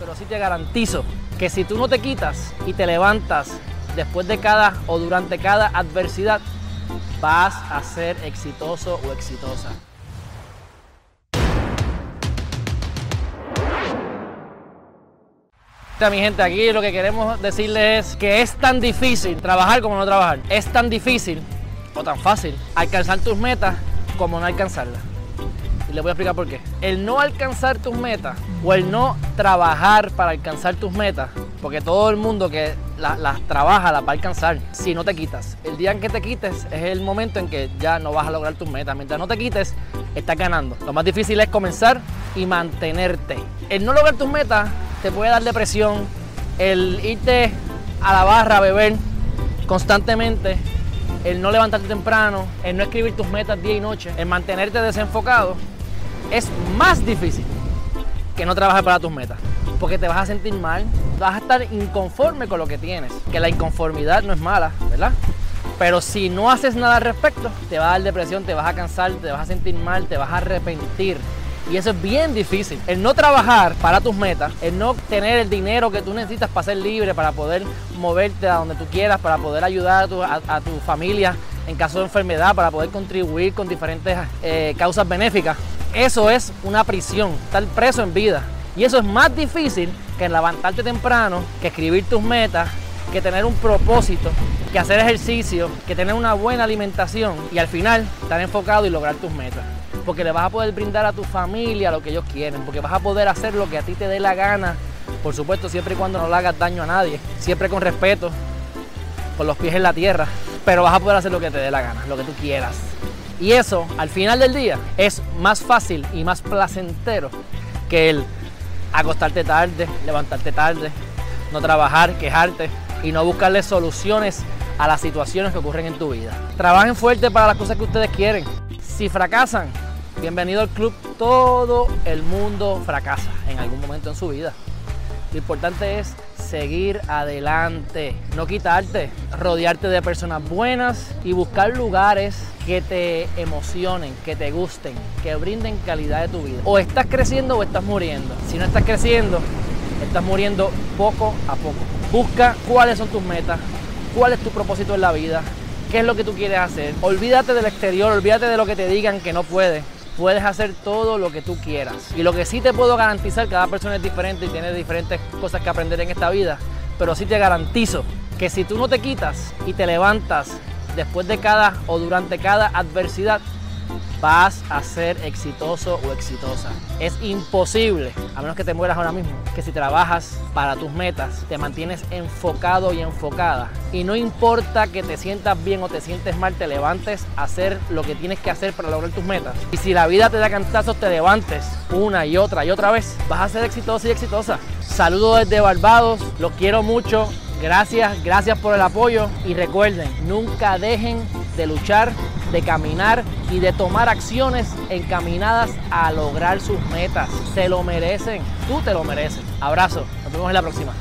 pero sí te garantizo que si tú no te quitas y te levantas después de cada o durante cada adversidad, vas a ser exitoso o exitosa. Mi gente, aquí lo que queremos decirles es que es tan difícil trabajar como no trabajar. Es tan difícil o tan fácil alcanzar tus metas como no alcanzarlas. Y les voy a explicar por qué. El no alcanzar tus metas o el no trabajar para alcanzar tus metas, porque todo el mundo que las trabaja las va a alcanzar si no te quitas. El día en que te quites es el momento en que ya no vas a lograr tus metas. Mientras no te quites, estás ganando. Lo más difícil es comenzar y mantenerte. El no lograr tus metas te puede dar depresión. El irte a la barra a beber constantemente el no levantarte temprano, el no escribir tus metas día y noche, el mantenerte desenfocado, es más difícil que no trabajar para tus metas. Porque te vas a sentir mal, vas a estar inconforme con lo que tienes. Que la inconformidad no es mala, ¿verdad? Pero si no haces nada al respecto, te va a dar depresión, te vas a cansar, te vas a sentir mal, te vas a arrepentir. Y eso es bien difícil. El no trabajar para tus metas, el no tener el dinero que tú necesitas para ser libre, para poder moverte a donde tú quieras, para poder ayudar a tu, familia en caso de enfermedad, para poder contribuir con diferentes eh, causas benéficas. Eso es una prisión, estar preso en vida. Y eso es más difícil que levantarte temprano, que escribir tus metas, que tener un propósito, que hacer ejercicio, que tener una buena alimentación y al final estar enfocado y lograr tus metas porque le vas a poder brindar a tu familia lo que ellos quieren, porque vas a poder hacer lo que a ti te dé la gana, por supuesto siempre y cuando no le hagas daño a nadie, siempre con respeto, con los pies en la tierra, pero vas a poder hacer lo que te dé la gana, lo que tú quieras. Y eso, al final del día, es más fácil y más placentero que el acostarte tarde, levantarte tarde, no trabajar, quejarte y no buscarle soluciones a las situaciones que ocurren en tu vida. Trabajen fuerte para las cosas que ustedes quieren. Si fracasan, Bienvenido al club. Todo el mundo fracasa en algún momento en su vida. Lo importante es seguir adelante, no quitarte, rodearte de personas buenas y buscar lugares que te emocionen, que te gusten, que brinden calidad de tu vida. O estás creciendo o estás muriendo. Si no estás creciendo, estás muriendo poco a poco. Busca cuáles son tus metas, cuál es tu propósito en la vida, qué es lo que tú quieres hacer. Olvídate del exterior, olvídate de lo que te digan que no puedes puedes hacer todo lo que tú quieras. Y lo que sí te puedo garantizar, cada persona es diferente y tiene diferentes cosas que aprender en esta vida, pero sí te garantizo que si tú no te quitas y te levantas después de cada o durante cada adversidad, vas a ser exitoso o exitosa. Es imposible, a menos que te mueras ahora mismo, que si trabajas para tus metas, te mantienes enfocado y enfocada. Y no importa que te sientas bien o te sientes mal, te levantes a hacer lo que tienes que hacer para lograr tus metas. Y si la vida te da cantazos, te levantes una y otra y otra vez, vas a ser exitoso y exitosa. Saludos desde Barbados, los quiero mucho. Gracias, gracias por el apoyo y recuerden, nunca dejen de luchar, de caminar y de tomar acciones encaminadas a lograr sus metas. Se lo merecen, tú te lo mereces. Abrazo, nos vemos en la próxima.